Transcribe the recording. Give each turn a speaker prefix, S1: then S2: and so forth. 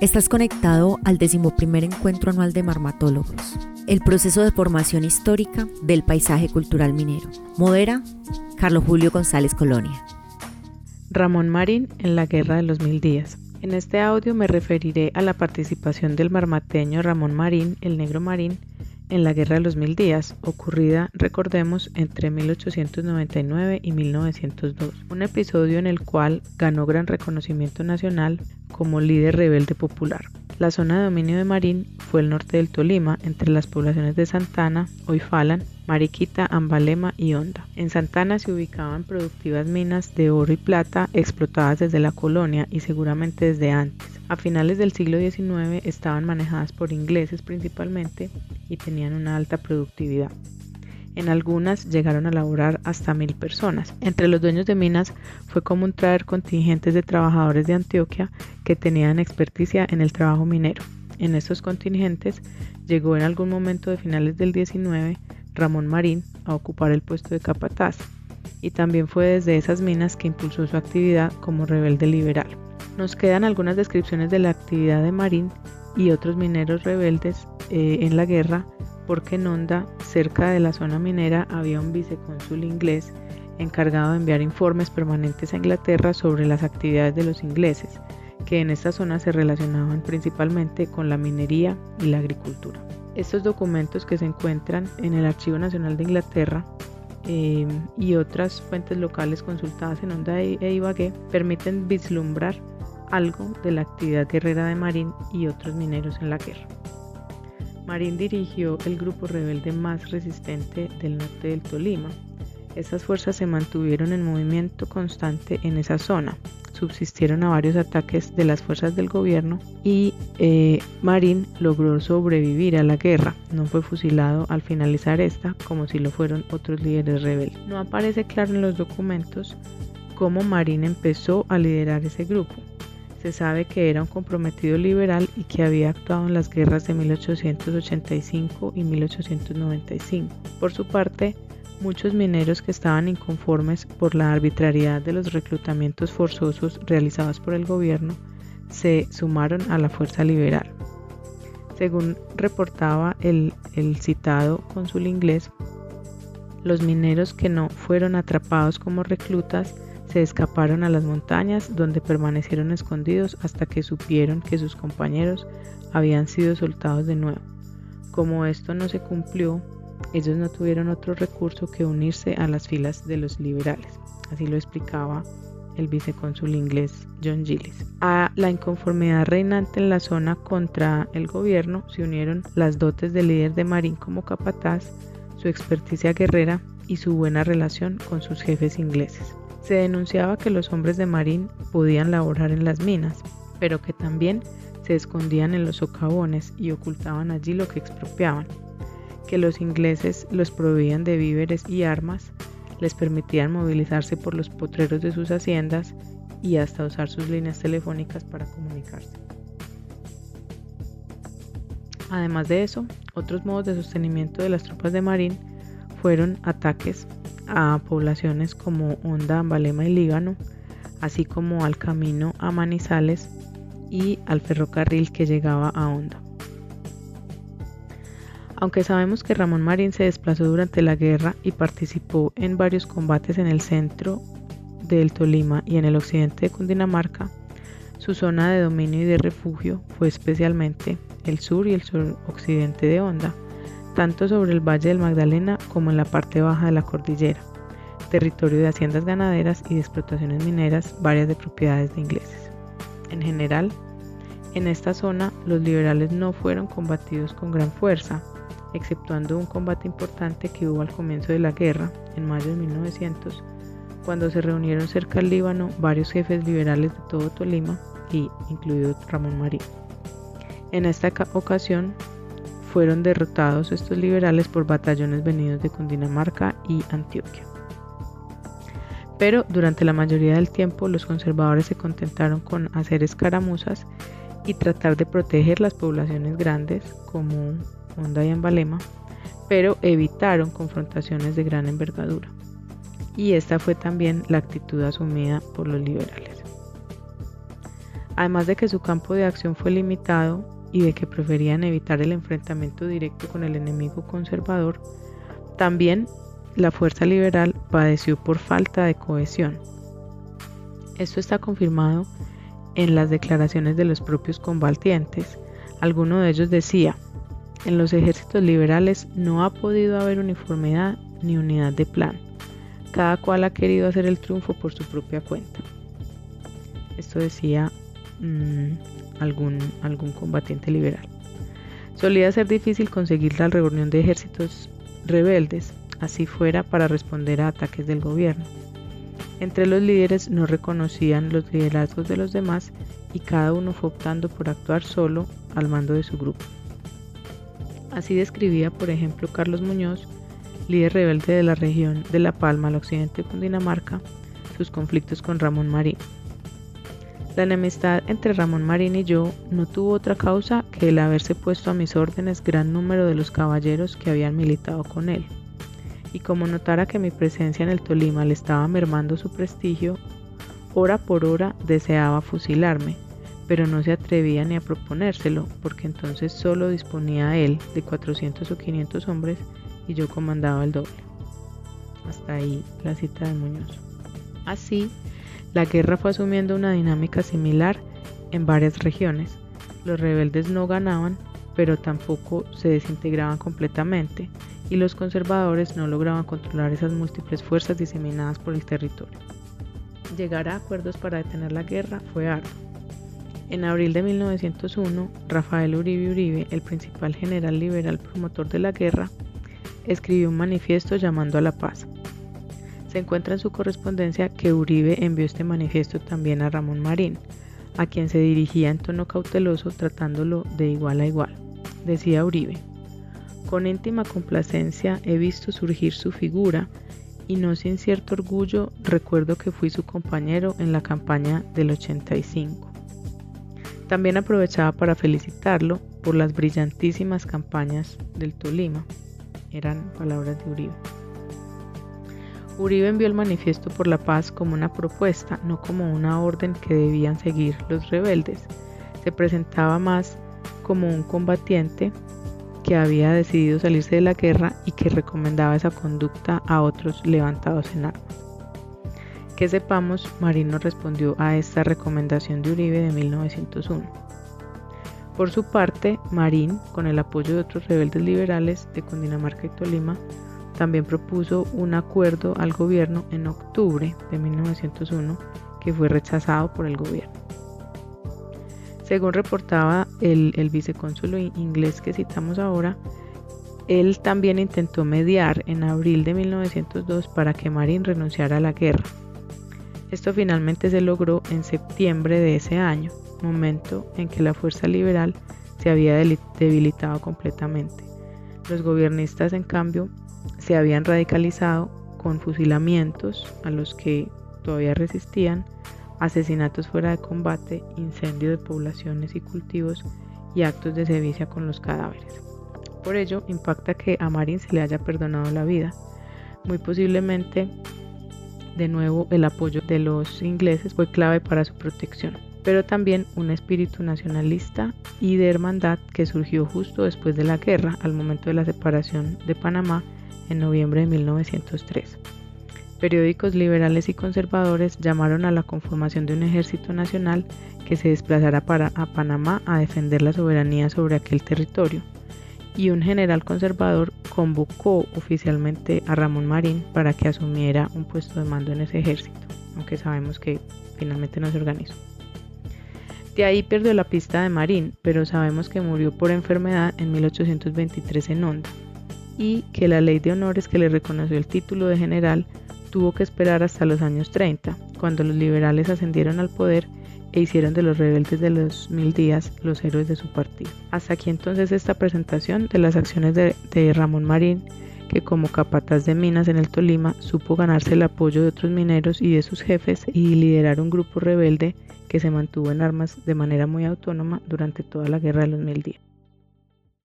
S1: Estás conectado al decimoprimer encuentro anual de marmatólogos, el proceso de formación histórica del paisaje cultural minero. Modera Carlos Julio González Colonia.
S2: Ramón Marín en la Guerra de los Mil Días. En este audio me referiré a la participación del marmateño Ramón Marín, el negro Marín, en la Guerra de los Mil Días, ocurrida, recordemos, entre 1899 y 1902, un episodio en el cual ganó gran reconocimiento nacional como líder rebelde popular. La zona de dominio de Marín fue el norte del Tolima, entre las poblaciones de Santana, Oifalan, Mariquita, Ambalema y Honda. En Santana se ubicaban productivas minas de oro y plata explotadas desde la colonia y seguramente desde antes. A finales del siglo XIX estaban manejadas por ingleses principalmente y tenían una alta productividad. En algunas llegaron a laborar hasta mil personas. Entre los dueños de minas fue común traer contingentes de trabajadores de Antioquia que tenían experticia en el trabajo minero. En estos contingentes llegó en algún momento de finales del XIX Ramón Marín a ocupar el puesto de capataz y también fue desde esas minas que impulsó su actividad como rebelde liberal. Nos quedan algunas descripciones de la actividad de Marín y otros mineros rebeldes eh, en la guerra porque en Honda, cerca de la zona minera, había un vicecónsul inglés encargado de enviar informes permanentes a Inglaterra sobre las actividades de los ingleses, que en esta zona se relacionaban principalmente con la minería y la agricultura. Estos documentos que se encuentran en el Archivo Nacional de Inglaterra eh, y otras fuentes locales consultadas en Onda e, e Ibagué permiten vislumbrar algo de la actividad guerrera de Marín y otros mineros en la guerra. Marín dirigió el grupo rebelde más resistente del norte del Tolima. Estas fuerzas se mantuvieron en movimiento constante en esa zona, subsistieron a varios ataques de las fuerzas del gobierno y eh, Marín logró sobrevivir a la guerra. No fue fusilado al finalizar esta, como si lo fueron otros líderes rebeldes. No aparece claro en los documentos cómo Marín empezó a liderar ese grupo. Se sabe que era un comprometido liberal y que había actuado en las guerras de 1885 y 1895. Por su parte, Muchos mineros que estaban inconformes por la arbitrariedad de los reclutamientos forzosos realizados por el gobierno se sumaron a la fuerza liberal. Según reportaba el, citado cónsul inglés, los mineros que no fueron atrapados como reclutas se escaparon a las montañas donde permanecieron escondidos hasta que supieron que sus compañeros habían sido soltados de nuevo. Como esto no se cumplió, ellos no tuvieron otro recurso que unirse a las filas de los liberales. Así lo explicaba el vicecónsul inglés John Gillis. A la inconformidad reinante en la zona contra el gobierno se unieron las dotes del líder de Marín como capataz, su experticia guerrera y su buena relación con sus jefes ingleses. Se denunciaba que los hombres de Marín podían laborar en las minas, pero que también se escondían en los socavones y ocultaban allí lo que expropiaban que los ingleses los proveían de víveres y armas, les permitían movilizarse por los potreros de sus haciendas y hasta usar sus líneas telefónicas para comunicarse. Además de eso, otros modos de sostenimiento de las tropas de Marín fueron ataques a poblaciones como Honda, Ambalema y Líbano, así como al camino a Manizales y al ferrocarril que llegaba a Honda. Aunque sabemos que Ramón Marín se desplazó durante la guerra y participó en varios combates en el centro del Tolima y en el occidente de Cundinamarca, su zona de dominio y de refugio fue especialmente el sur y el suroccidente de Honda, tanto sobre el Valle del Magdalena como en la parte baja de la cordillera, territorio de haciendas ganaderas y de explotaciones mineras, varias de propiedades de ingleses. En general, en esta zona los liberales no fueron combatidos con gran fuerza, exceptuando un combate importante que hubo al comienzo de la guerra, en mayo de 1900, cuando se reunieron cerca del Líbano varios jefes liberales de todo Tolima, y incluido Ramón Marín. En esta ocasión fueron derrotados estos liberales por batallones venidos de Cundinamarca y Antioquia. Pero durante la mayoría del tiempo los conservadores se contentaron con hacer escaramuzas y tratar de proteger las poblaciones grandes como Honda y Ambalema, pero evitaron confrontaciones de gran envergadura. Y esta fue también la actitud asumida por los liberales. Además de que su campo de acción fue limitado y de que preferían evitar el enfrentamiento directo con el enemigo conservador, también la fuerza liberal padeció por falta de cohesión. Esto está confirmado en las declaraciones de los propios combatientes. Alguno de ellos decía, en los ejércitos liberales no ha podido haber uniformidad ni unidad de plan. Cada cual ha querido hacer el triunfo por su propia cuenta. Esto decía mm, algún, algún combatiente liberal. Solía ser difícil conseguir la reunión de ejércitos rebeldes, así fuera para responder a ataques del gobierno. Entre los líderes no reconocían los liderazgos de los demás y cada uno fue optando por actuar solo al mando de su grupo. Así describía, por ejemplo, Carlos Muñoz, líder rebelde de la región de La Palma al occidente de Cundinamarca, sus conflictos con Ramón Marín. La enemistad entre Ramón Marín y yo no tuvo otra causa que el haberse puesto a mis órdenes gran número de los caballeros que habían militado con él y como notara que mi presencia en el Tolima le estaba mermando su prestigio, hora por hora deseaba fusilarme, pero no se atrevía ni a proponérselo, porque entonces solo disponía él de 400 o 500 hombres y yo comandaba el doble. Hasta ahí la cita de Muñoz. Así, la guerra fue asumiendo una dinámica similar en varias regiones. Los rebeldes no ganaban, pero tampoco se desintegraban completamente, y los conservadores no lograban controlar esas múltiples fuerzas diseminadas por el territorio. Llegar a acuerdos para detener la guerra fue arduo. En abril de 1901, Rafael Uribe Uribe, el principal general liberal promotor de la guerra, escribió un manifiesto llamando a la paz. Se encuentra en su correspondencia que Uribe envió este manifiesto también a Ramón Marín, a quien se dirigía en tono cauteloso tratándolo de igual a igual. Decía Uribe, con íntima complacencia he visto surgir su figura y no sin cierto orgullo recuerdo que fui su compañero en la campaña del 85. También aprovechaba para felicitarlo por las brillantísimas campañas del Tolima. Eran palabras de Uribe. Uribe envió el manifiesto por la paz como una propuesta, no como una orden que debían seguir los rebeldes. Se presentaba más como un combatiente que había decidido salirse de la guerra y que recomendaba esa conducta a otros levantados en armas. Que sepamos, Marín no respondió a esta recomendación de Uribe de 1901. Por su parte, Marín, con el apoyo de otros rebeldes liberales de Cundinamarca y Tolima, también propuso un acuerdo al gobierno en octubre de 1901 que fue rechazado por el gobierno. Según reportaba el, el vicecónsul inglés que citamos ahora, él también intentó mediar en abril de 1902 para que Marín renunciara a la guerra. Esto finalmente se logró en septiembre de ese año, momento en que la fuerza liberal se había debilitado completamente. Los gobiernistas, en cambio, se habían radicalizado con fusilamientos a los que todavía resistían, asesinatos fuera de combate, incendio de poblaciones y cultivos y actos de sevicia con los cadáveres. Por ello, impacta que a Marín se le haya perdonado la vida. Muy posiblemente, de nuevo, el apoyo de los ingleses fue clave para su protección, pero también un espíritu nacionalista y de hermandad que surgió justo después de la guerra, al momento de la separación de Panamá en noviembre de 1903 periódicos liberales y conservadores llamaron a la conformación de un ejército nacional que se desplazara para, a Panamá a defender la soberanía sobre aquel territorio. Y un general conservador convocó oficialmente a Ramón Marín para que asumiera un puesto de mando en ese ejército, aunque sabemos que finalmente no se organizó. De ahí perdió la pista de Marín, pero sabemos que murió por enfermedad en 1823 en Honda y que la ley de honores que le reconoció el título de general tuvo que esperar hasta los años 30, cuando los liberales ascendieron al poder e hicieron de los rebeldes de los mil días los héroes de su partido. Hasta aquí entonces esta presentación de las acciones de, Ramón Marín, que como capataz de minas en el Tolima supo ganarse el apoyo de otros mineros y de sus jefes y liderar un grupo rebelde que se mantuvo en armas de manera muy autónoma durante toda la guerra de los mil días.